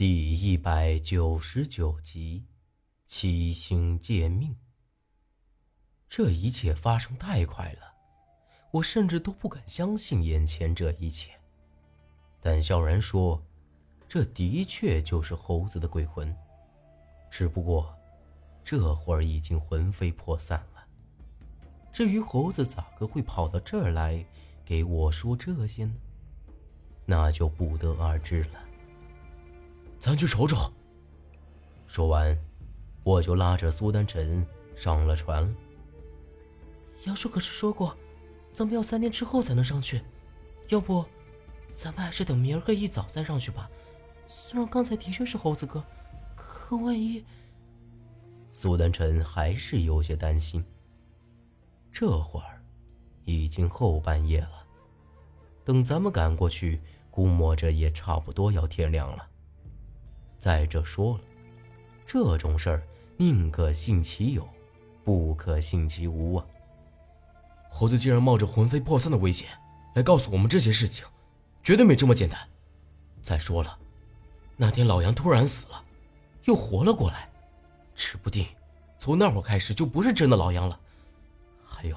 第一百九十九集，七星借命。这一切发生太快了，我甚至都不敢相信眼前这一切。但萧然说，这的确就是猴子的鬼魂，只不过这会儿已经魂飞魄散了。至于猴子咋个会跑到这儿来给我说这些呢？那就不得而知了。咱去瞅瞅。说完，我就拉着苏丹臣上了船。杨叔可是说过，咱们要三天之后才能上去，要不，咱们还是等明儿个一早再上去吧。虽然刚才的确是猴子哥，可万一……苏丹臣还是有些担心。这会儿已经后半夜了，等咱们赶过去，估摸着也差不多要天亮了。再者说了，这种事儿宁可信其有，不可信其无啊！猴子竟然冒着魂飞魄散的危险来告诉我们这些事情，绝对没这么简单。再说了，那天老杨突然死了，又活了过来，指不定从那会儿开始就不是真的老杨了。还有，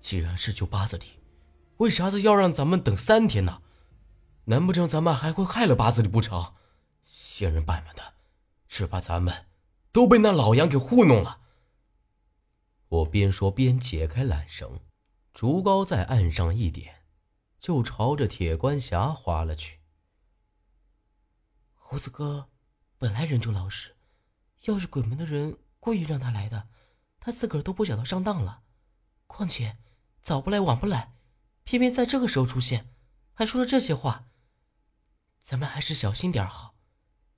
既然是救八子里，为啥子要让咱们等三天呢？难不成咱们还会害了八子里不成？仙人板板的，只怕咱们都被那老杨给糊弄了。我边说边解开缆绳，竹篙在岸上一点，就朝着铁关峡划了去。胡子哥本来人就老实，要是鬼门的人故意让他来的，他自个儿都不想到上当了。况且早不来晚不来，偏偏在这个时候出现，还说了这些话。咱们还是小心点好。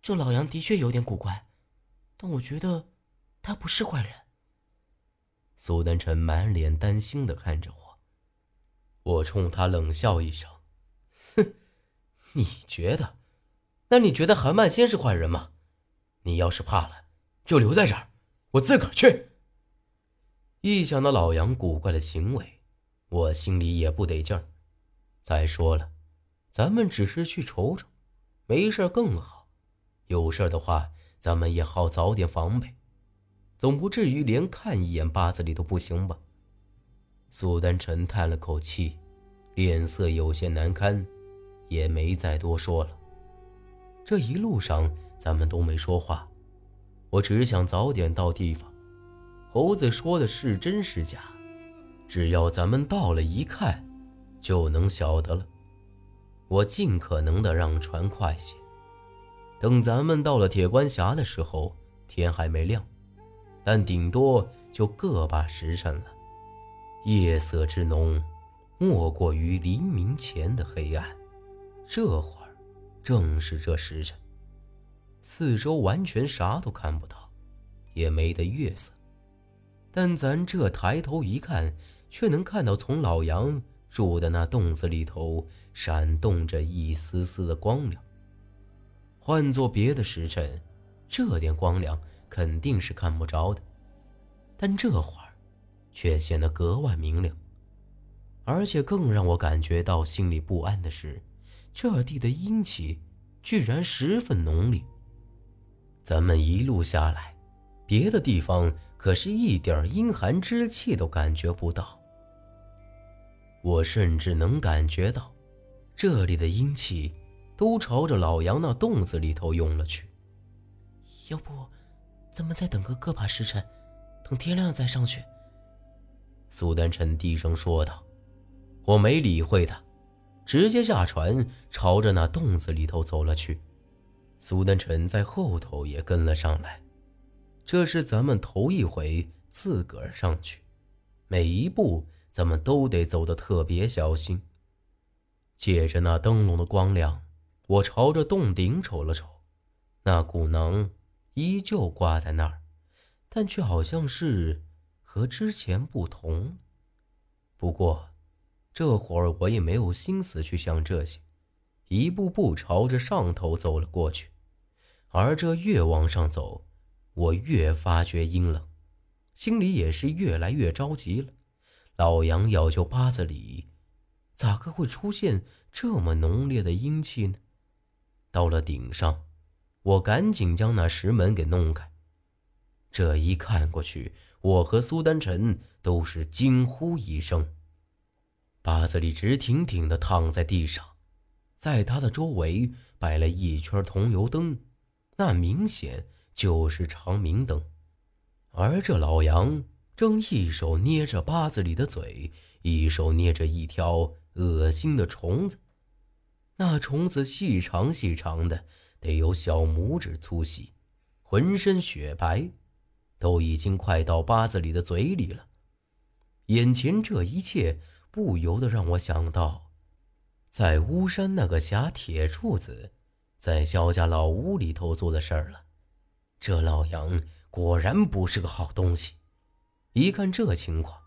这老杨的确有点古怪，但我觉得他不是坏人。苏丹臣满脸担心的看着我，我冲他冷笑一声：“哼，你觉得？那你觉得韩曼仙是坏人吗？你要是怕了，就留在这儿，我自个儿去。”一想到老杨古怪的行为，我心里也不得劲儿。再说了，咱们只是去瞅瞅，没事更好。有事的话，咱们也好早点防备，总不至于连看一眼八字里都不行吧？苏丹臣叹了口气，脸色有些难堪，也没再多说了。这一路上咱们都没说话，我只想早点到地方。猴子说的是真是假，只要咱们到了一看，就能晓得了。我尽可能的让船快些。等咱们到了铁关峡的时候，天还没亮，但顶多就个把时辰了。夜色之浓，莫过于黎明前的黑暗。这会儿正是这时辰，四周完全啥都看不到，也没得月色。但咱这抬头一看，却能看到从老杨住的那洞子里头闪动着一丝丝的光亮。换做别的时辰，这点光亮肯定是看不着的，但这会儿却显得格外明亮。而且更让我感觉到心里不安的是，这地的阴气居然十分浓烈。咱们一路下来，别的地方可是一点阴寒之气都感觉不到。我甚至能感觉到，这里的阴气。都朝着老杨那洞子里头涌了去。要不，咱们再等个个把时辰，等天亮再上去。苏丹臣低声说道。我没理会他，直接下船，朝着那洞子里头走了去。苏丹臣在后头也跟了上来。这是咱们头一回自个儿上去，每一步咱们都得走得特别小心。借着那灯笼的光亮。我朝着洞顶瞅了瞅，那骨囊依旧挂在那儿，但却好像是和之前不同。不过，这会儿我也没有心思去想这些，一步步朝着上头走了过去。而这越往上走，我越发觉阴冷，心里也是越来越着急了。老杨要救八子里，咋个会出现这么浓烈的阴气呢？到了顶上，我赶紧将那石门给弄开。这一看过去，我和苏丹臣都是惊呼一声。八子里直挺挺的躺在地上，在他的周围摆了一圈桐油灯，那明显就是长明灯。而这老杨正一手捏着八子里的嘴，一手捏着一条恶心的虫子。那虫子细长细长的，得有小拇指粗细，浑身雪白，都已经快到八子里的嘴里了。眼前这一切。不由得让我想到，在巫山那个假铁柱子，在肖家老屋里头做的事儿了。这老杨果然不是个好东西。一看这情况，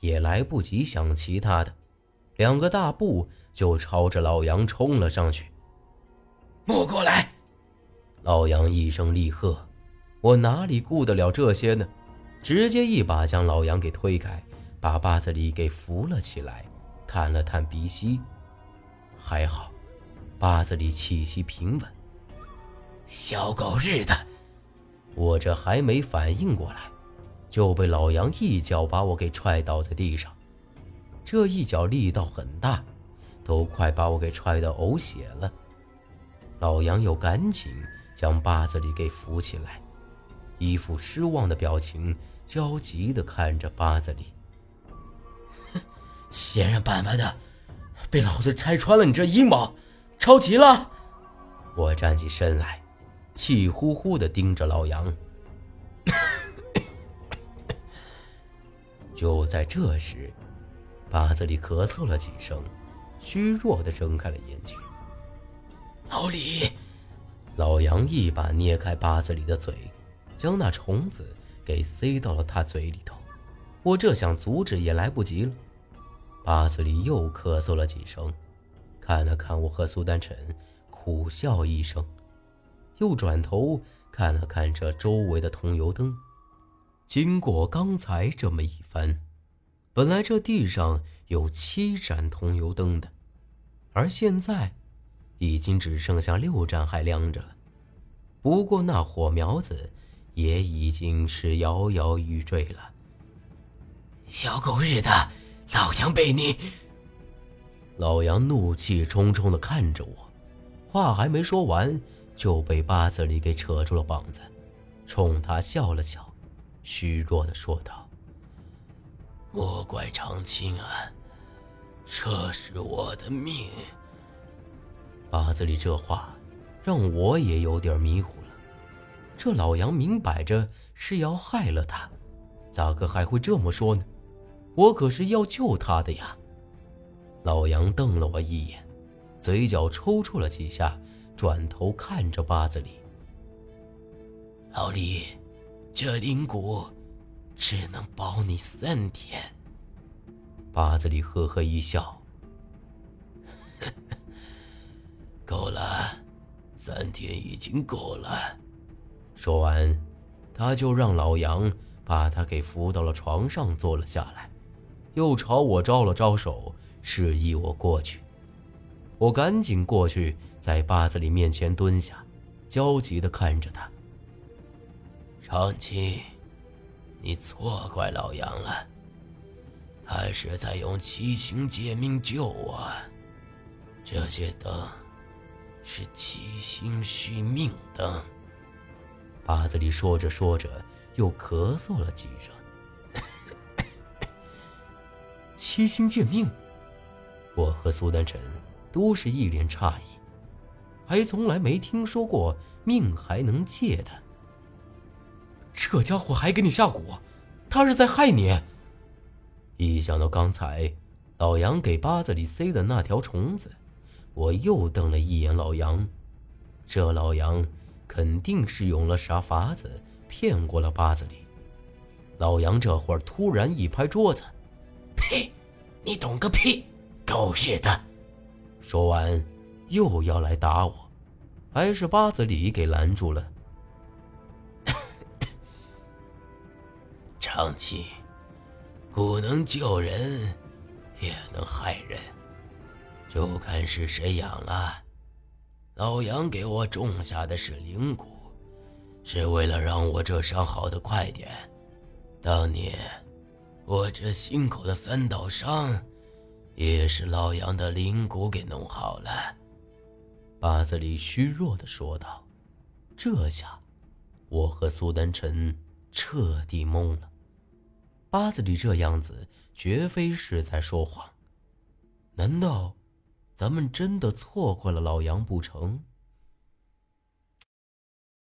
也来不及想其他的，两个大步就朝着老杨冲了上去。莫过来！老杨一声厉喝，我哪里顾得了这些呢？直接一把将老杨给推开。把八子里给扶了起来，探了探鼻息，还好，八子里气息平稳。小狗日的！我这还没反应过来，就被老杨一脚把我给踹倒在地上。这一脚力道很大，都快把我给踹得呕血了。老杨又赶紧将八子里给扶起来，一副失望的表情，焦急地看着八子里。闲人板板的，被老子拆穿了你这阴谋，抄齐了！我站起身来，气呼呼的盯着老杨。就在这时，八子里咳嗽了几声，虚弱的睁开了眼睛。老李，老杨一把捏开八子里的嘴，将那虫子给塞到了他嘴里头。我这想阻止也来不及了。八子里又咳嗽了几声，看了看我和苏丹晨，苦笑一声，又转头看了看这周围的桐油灯。经过刚才这么一番，本来这地上有七盏桐油灯的，而现在已经只剩下六盏还亮着了。不过那火苗子也已经是摇摇欲坠了。小狗日的！老杨被你！老杨怒气冲冲的看着我，话还没说完，就被八子里给扯住了膀子，冲他笑了笑，虚弱的说道：“莫怪长青啊，这是我的命。”八子里这话，让我也有点迷糊了。这老杨明摆着是要害了他，咋个还会这么说呢？我可是要救他的呀！老杨瞪了我一眼，嘴角抽搐了几下，转头看着八子里。老李，这灵骨只能保你三天。八子里呵呵一笑，够了，三天已经够了。说完，他就让老杨把他给扶到了床上，坐了下来。又朝我招了招手，示意我过去。我赶紧过去，在八子里面前蹲下，焦急地看着他。长青，你错怪老杨了，他是在用七星借命救我。这些灯是七星续命灯。八子里说着说着，又咳嗽了几声。七星借命，我和苏丹晨都是一脸诧异，还从来没听说过命还能借的。这家伙还给你下蛊，他是在害你。一想到刚才老杨给八子里塞的那条虫子，我又瞪了一眼老杨。这老杨肯定是用了啥法子骗过了八子里。老杨这会儿突然一拍桌子。呸！你懂个屁！狗日的！说完，又要来打我，还是八子里给拦住了。长青，蛊能救人，也能害人，就看是谁养了。老杨给我种下的是灵蛊，是为了让我这伤好的快点。当年我这心口的三道伤，也是老杨的灵蛊给弄好了。八子里虚弱的说道。这下，我和苏丹臣彻底懵了。八子里这样子，绝非是在说谎。难道，咱们真的错过了老杨不成？